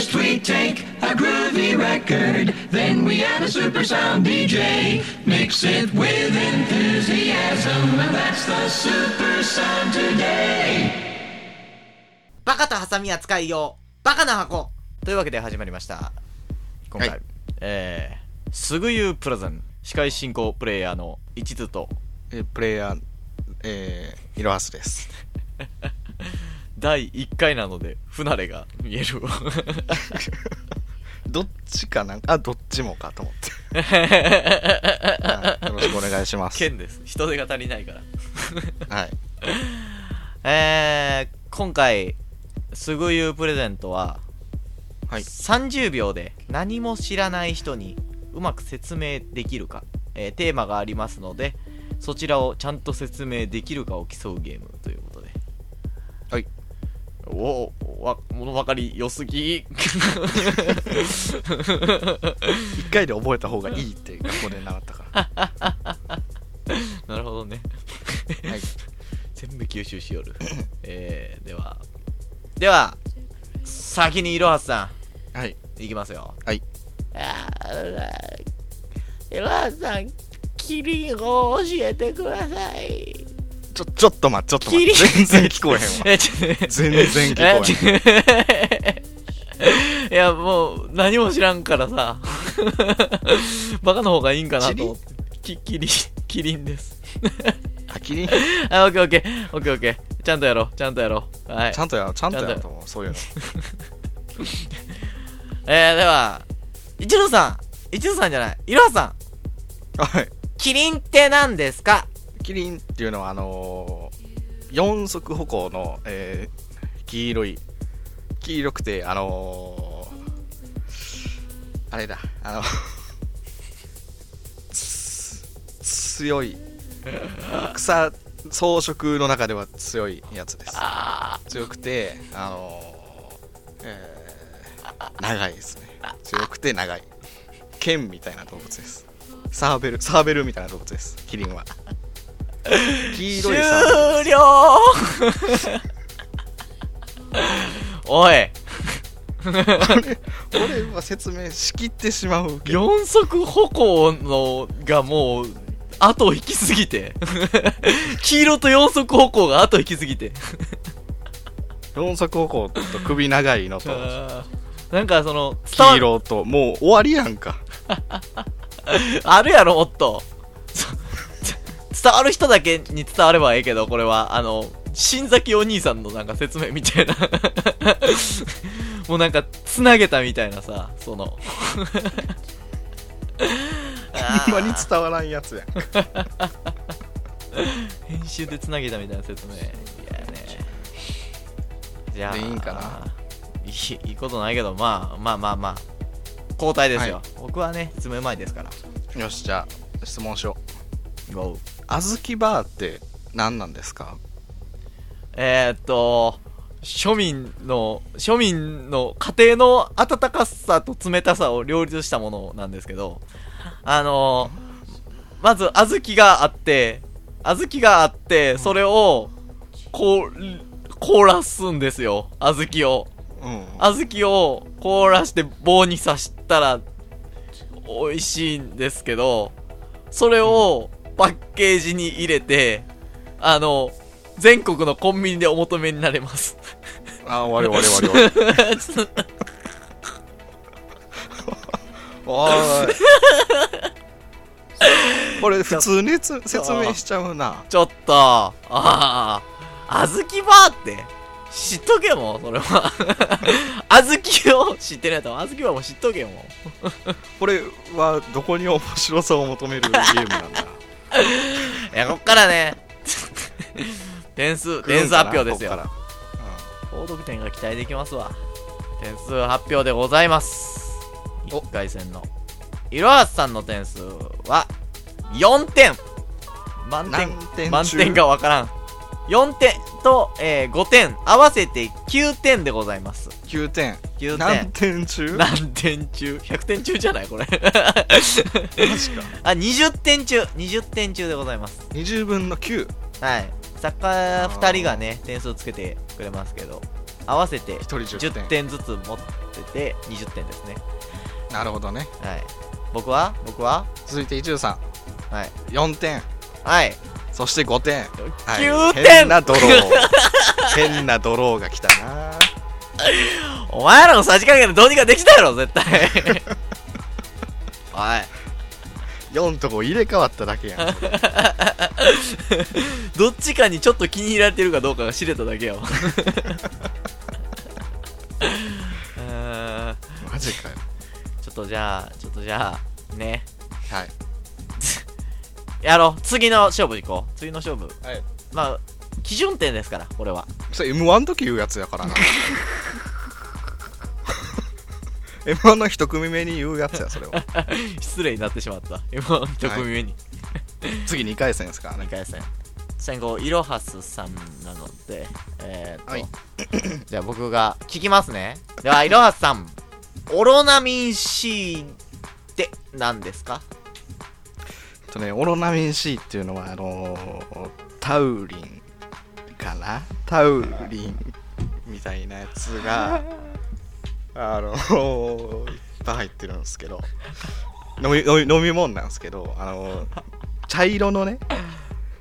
First we take a groovy record, then we add a super sound DJ. Mix it with enthusiasm, and that's the super sound today. バカとハサミ扱い用バカな箱というわけで始まりました今回、はいえー、すぐ言うプレゼン司会進行プレイヤーの一途とえープレイヤー、えー、いろはすです。第1回なので不慣れが見える どっちかなんか、あ、どっちもかと思って。はいよろしくお願いします。剣です人手が足りないからはい。えー、今回すぐ言うプレゼントははい。30秒で何も知らない人にうまく説明できるか、えーテーマがありますのでそちらをちゃんと説明できるかを競うゲームという。おおわ物分かり良すぎ一回で覚えた方がいいって学校で習ったかなるほどねら。はい。全部吸収しよるえー、ではでは先にいろはさはい。んいきますよはい。いろはさんキリンを教えてくださいちょ、ちょっと待って、ちょっと待って。全然聞こえへんわ。全然聞こえへん。いやもう何も知らんからさ。バカの方がいいんかなと思って。きキリンキリンです。あ、キリン、あオッケーオッケー。オッケーオッケー。ちゃんとやろう。ちゃんとやろう。はい。ちゃんとやろう、ちゃんとやろうんと思う。そういうの。えー、では一ノさん。一ノさんじゃない。いろはさん。はい。キリンって何ですか？キリンっていうのは、あのー、四足歩行の、えー、黄色い、黄色くて、あのー、あれだ、あの、強い、草、装飾の中では強いやつです。強くて、あのー、えー、長いですね。強くて長い。剣みたいな動物です。サーベル、サーベルみたいな動物です。キリンは。黄色い終了。おい。俺 俺は説明しきってしまう四足歩行のがもう後を引きすぎて。黄色と四足歩行が後を引きすぎて。四足歩行と首長いのと。なんかその黄色と。もう終わりやんか。あるやろもっと。そ伝わる人だけに伝わればええけどこれは。あの新崎お兄さんのなんか説明みたいな。もうなんかつなげたみたいなさその。ほんまに伝わらんやつやん。編集でつなげたみたいな説明。いやね。じゃあでいいんかな？いいいいことないけどまあまあまあまあ。交代ですよ、僕はね説明うまいですから。よしじゃあ質問しよう。GO 小豆バーって何なんですか？えー、っと庶民の庶民の家庭の温かさと冷たさを両立したものなんですけどあのまず小豆があって小豆があってそれをこう凍らすんですよ小豆を。うん。小豆を凍らして棒に刺したら美味しいんですけどそれをパッケージに入れてあの全国のコンビニでお求めになれます。あ終わり終わり終わり終わりおーい。これ普通につ説明しちゃうな。ちょっとああ小豆バーって知っとけもうそれは。小豆を知ってるやつは小豆バーも知っとけも。うこれはどこに面白さを求めるゲームなんだ？いやこっからね。点数点数発表ですよ。高得点が期待できますわ。点数発表でございます。お。1回戦の。いろはさんの点数は4点。満点。満点がわからん4点と、えー5点合わせて9点でございます。9点。9点。何点中？何点中？100点中じゃないこれ。マジか。あ20点中。20点中でございます。20分の9はい。作家2人がね点数つけてくれますけど合わせて1人10 10点点ずつ持っってて20点ですね。なるほどね。はい。僕は？僕は？続いて伊集さはい。ん4点。はいそして5点、はい。9点変なドロー。変なドローが来たな。お前らのさじ加減でどうにかできたやろ絶対。はい。4とこ入れ替わっただけやん。どっちかにちょっと気に入られてるかどうかが知れただけやわあマジかよ。ーちょっとじゃあちょっとじゃあね。はいやろう。次の勝負行こう。次の勝負。はい。まあ基準点ですからこれは。それ M1 の時言うやつやからな。M1 の一組目に言うやつやそれは。失礼になってしまった。M1 一組目に、次2回戦ですからね。2回戦。先行いろはすさんなのでえー、っと、はい。じゃあ僕が聞きますね。ではいろはすさん。オロナミン C って何ですか？とねオロナミン C っていうのはあのータウリンかな？タウリンみたいなやつが あのーいっぱい入ってるんですけど。飲み飲み物なんですけどあのー茶色のね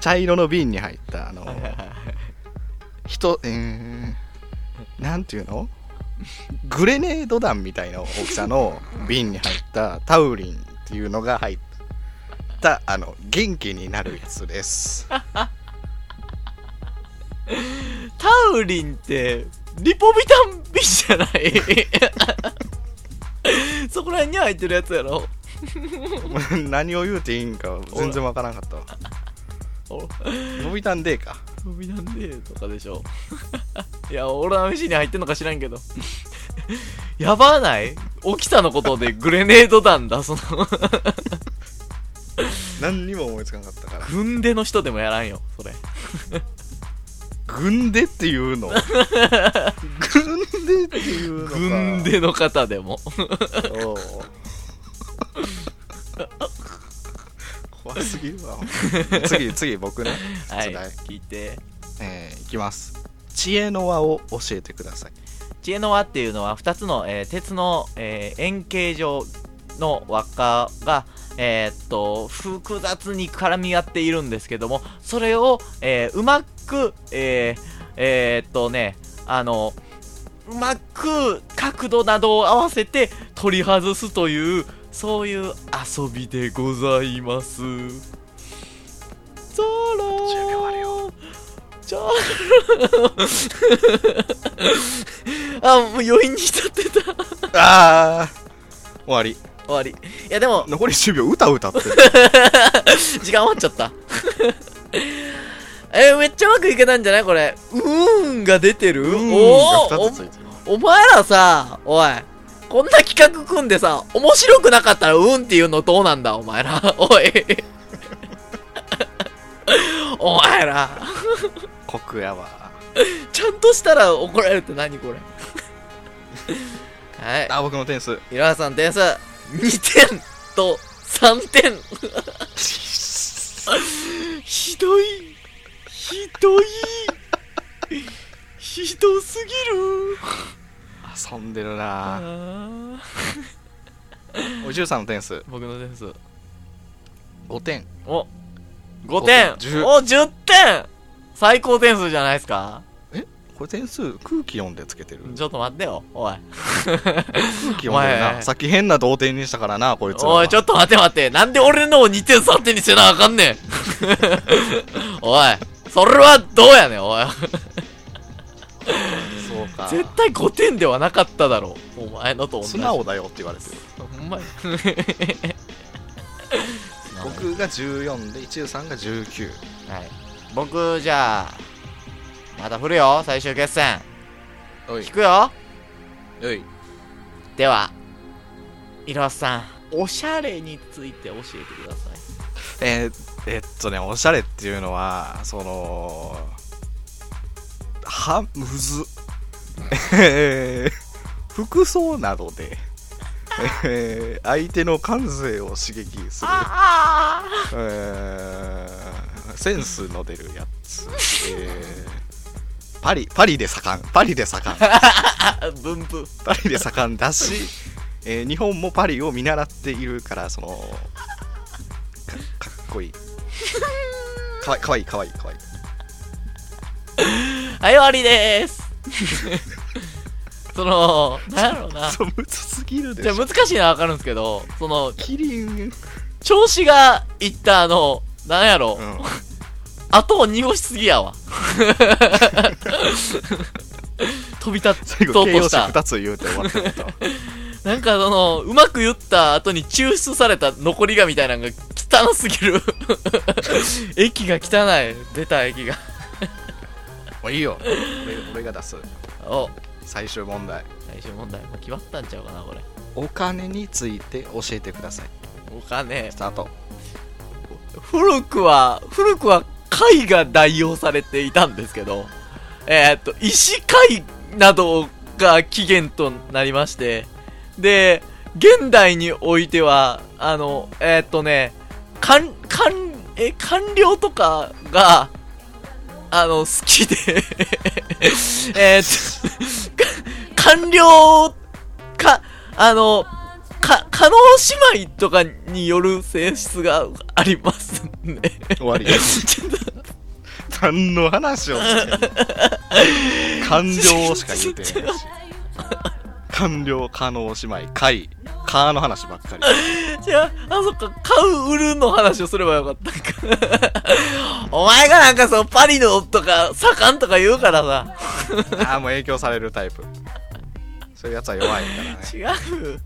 茶色の瓶に入ったあのー人えー、なんていうの？グレネード弾みたいな大きさの瓶に入ったタウリンっていうのが入ったあの元気になるやつです。タウリンってリポビタン B じゃない？そこら辺に入ってるやつやろ？何を言うていいんか全然わからんかったわ。お伸びたんでか。リポビタン D とかでしょ？いやオロナミン C に入ってんのか知らんけど。やばない？起きたのことでグレネード弾だその？何にも思いつかなかったから。軍手の人でもやらんよそれ。軍手っていうの？軍手っていうのか。軍手の方でも。おう。怖すぎるわ。次次僕ね。はい。聞いて。えーいきます。知恵の輪を教えてください。知恵の輪っていうのは2つの、えー鉄の、えー円形状の輪っかが、えーっと複雑に絡み合っているんですけどもそれを、えーうまくえーえっとねあのうまく角度などを合わせて取り外すというそういう遊びでございます。ザラ10秒 あるよじゃああもう余韻に浸ってた。ああ終わり。終わり。いやでも残り10秒歌歌って。る 時間終わっちゃった。えー、めっちゃうまくいけたんじゃないこれ？うーんが出てる？うんおが2つつーいてる。おお前らさおい。こんな企画組んでさ面白くなかったらうんっていうのどうなんだ？お前ら。おい。お前ら。酷やわ。ちゃんとしたら怒られるって何これ？はい。あ僕の点数。いろはさん点数2点と3点。ひどい。ひどい。ひどすぎる。遊んでるあなー。おじゅうさんの点数。僕の点数。5点。お5点。10お10点。最高点数じゃないですかこれ点数空気読んでつけてる？ちょっと待ってよおい。空気読んでな。さっき変な同点にしたからなこいつおいちょっと待って待って。なんで俺のを2点3点にせなあかんねん。おい。それはどうやねんおい。そうか。絶対5点ではなかっただろお前のと同じ。素直だよって言われてる。ほんまや 僕が14で一流さんが19はい。僕じゃあまた振るよ最終決戦。おい。引くよ。おい。ではイロハさんおしゃれについて教えてください。えーえっとねおしゃれっていうのはそのはむず。え ー服装などで、え ー相手の感性を刺激する、あえーセンスの出るやつ、えーパリパリで盛ん。パリで盛ん。あ 分布。パリで盛んだし、えー日本もパリを見習っているからそのかかっこいい。かわいかわいいかわいいかわいい。はい終わりでーす。そのなんやろうな。そうむつすぎるでじゃあ難しいのは分かるんですけどそのキリン。調子がいったあのなんやろ、うん後を濁しすぎやわ。飛び立最とうとした。2つ言うて終わったなんかそのうまく言った後に抽出された残りがみたいなのが汚すぎる。液が汚い。出た液が。もういいよ。俺俺が出す。お。最終問題。最終問題。もう決まったんちゃうかなこれ。お金について教えてください。お金。スタート。古くは古くは貝が代用されていたんですけどえーっと石貝などが起源となりましてで現代においてはあのえーっとね官官え官僚とかがあの好きで えっと官僚かあのか、加納姉妹とかによる性質がありますね。終わり。ちょっと、何の話をしてんの？官僚しか言うてへんし。官僚加納姉妹貝カーの話ばっかり。違う、あ、そっか、買う、売るの話をすればよかったんか。お前がなんかそう、パリのとか、盛んとか言うからさ。ああもう影響されるタイプ。そういうやつは弱いからね。違う。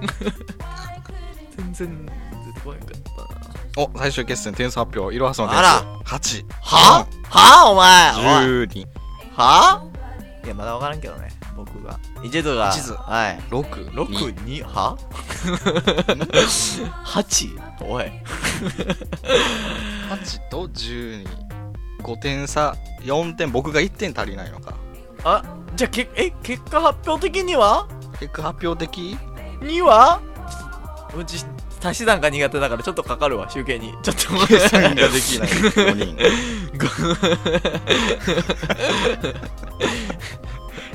全然出てこなかったな。お最終決戦点数発表いろはさんのあ点数8はは？お前おい。12は？いや、まだわからんけどね、僕が。一途が、一途。はい。6 6、2、は ?8? おい。8と125点差。4点僕が1点足りないのか。あ、じゃあ、け、え、結果発表的には？結果発表的？には？うち、足し算が苦手だからちょっとかかるわ、集計に。ちょっと。計算ができない5人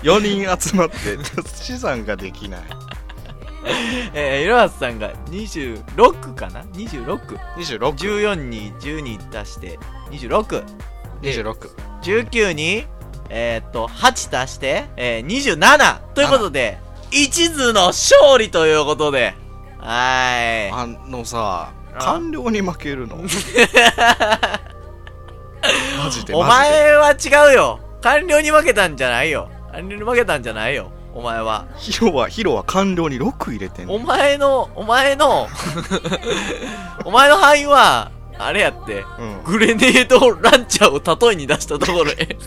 4人集まって資産ができないえー、いろはさんが26かな ?26。26 14に12足して26。26 19に、えー、っと、8足して、えー、27! ということで、一途の勝利ということで、はーい。あのさあ官僚に負けるの マジでお前は違うよ。官僚に負けたんじゃないよ。官僚に負けたんじゃないよ。お前は。ヒロはヒロは官僚に6入れてんおの前の、お前の、お前の 範囲は、あれやって、うんグレネードランチャーを例えに出したところへ。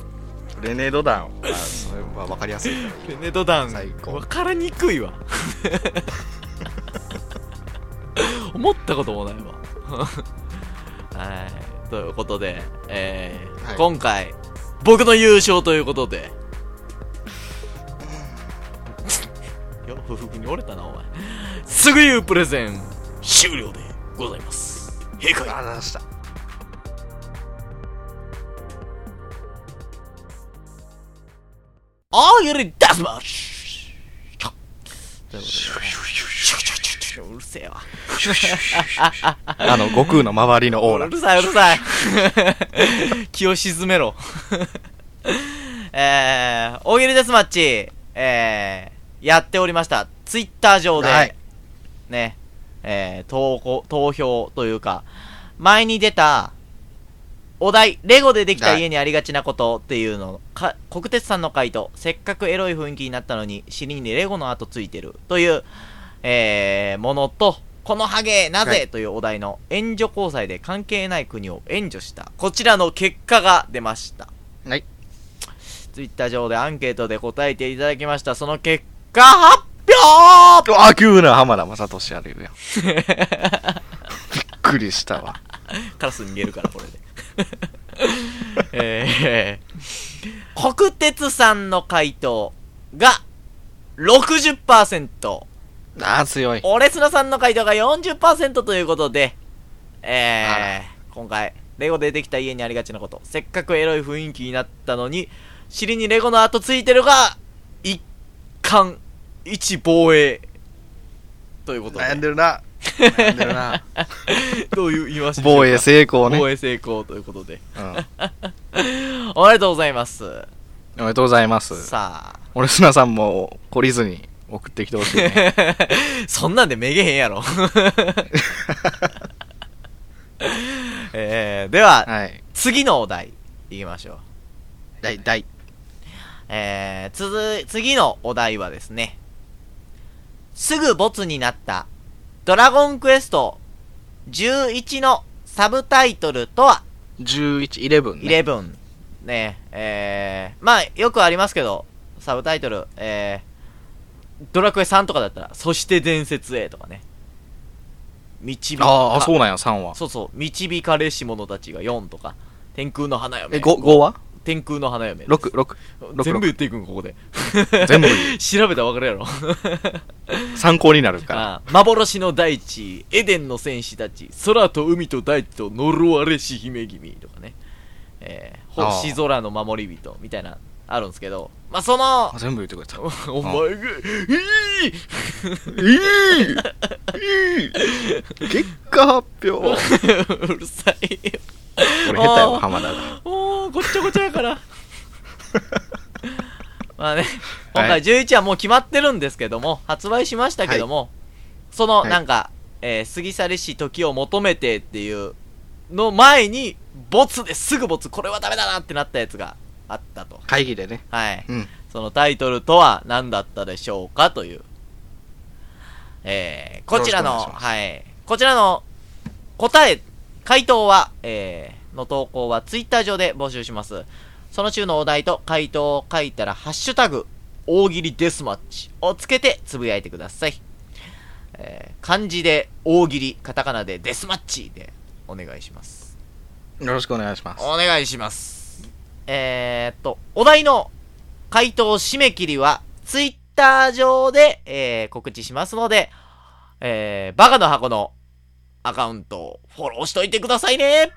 レネード弾あそれは分かりやすいからグレネード弾、最高わからにくいわ。思ったこともないわ。はい。ということで、えーはい今回、僕の優勝ということで。よ、不服に折れたな、お前。すぐ言うプレゼン、終了でございます。閉会。あ出した大喜利ダスマッシュということでねうるせえわ。あの悟空の周りのオーラうるさいうるさい。気を沈めろ。えー、大喜利デスマッチ、えー、やっておりました。ツイッター上で、はいね、えー、投稿、投票というか、前に出た、お題、レゴでできた家にありがちなことっていうの、か国鉄さんの回答、せっかくエロい雰囲気になったのに、尻にレゴの跡ついてる。という、えー、ものと、このハゲなぜ、はい。というお題の援助交際で関係ない国を援助した、こちらの結果が出ました。はい。ツイッター上でアンケートで答えていただきました。その結果発表！あ急な浜田雅俊やれるやん。びっくりしたわ。カラス逃げるから、これで。えー、国鉄さんの回答が60%、あー強いオレスナさんの回答が40%ということで、えー、今回、レゴでできた家にありがちなこと、せっかくエロい雰囲気になったのに、尻にレゴの跡ついてるが、一貫、一防衛。ということで。悩んでるな。どういう言いまし防衛成功ね。防衛成功ということで。うん。おめでとうございます。おめでとうございます。さあ。俺砂さんも懲りずに送ってきてほしいね。そんなんでめげへんやろ。えー、では、はい。次のお題、いきましょう。大、大。えー、つづ、次のお題はですね、すぐボツになった、ドラゴンクエスト11のサブタイトルとは、11、11ね。11。ね、えー、まあ、よくありますけど、サブタイトル、えー、ドラクエ3とかだったら、そして伝説へとかね。導かああ、そうなんや、3は。そうそう、導かれし者たちが4とか、天空の花嫁。え、5、5は？天空の花嫁。?6、6。6全部言っていくん、ここで。全部 調べたらわかるやろ。参考になるから。幻の大地、エデンの戦士たち、空と海と大地と呪われし姫君とかね。えー、星空の守り人みたいな、あるんですけど、まあ、そのあ、全部言ってくれた。お前が、いい結果発表 うるさいよ。俺下手よ、浜田が。おー、ごっちゃごちゃやから。まあね、今回はい11はもう決まってるんですけども、発売しましたけども、そのはいなんか、えー過ぎ去りし時を求めてっていうの前に、ボツですぐボツ、これはダメだなってなったやつがあったと。会議でね。はい。うん。そのタイトルとは何だったでしょうかという。えー、こちらの、はい。こちらの答え、回答は、えー、の投稿はツイッター上で募集します。その週のお題と回答を書いたら、ハッシュタグ、大喜利デスマッチをつけてつぶやいてください。えー、漢字で大喜利、カタカナでデスマッチでお願いします。よろしくお願いします。お願いします。えー、っと、お題の回答締め切りは、ツイッター上で、えー、告知しますので、えー、バカの箱のアカウントをフォローしといてくださいね。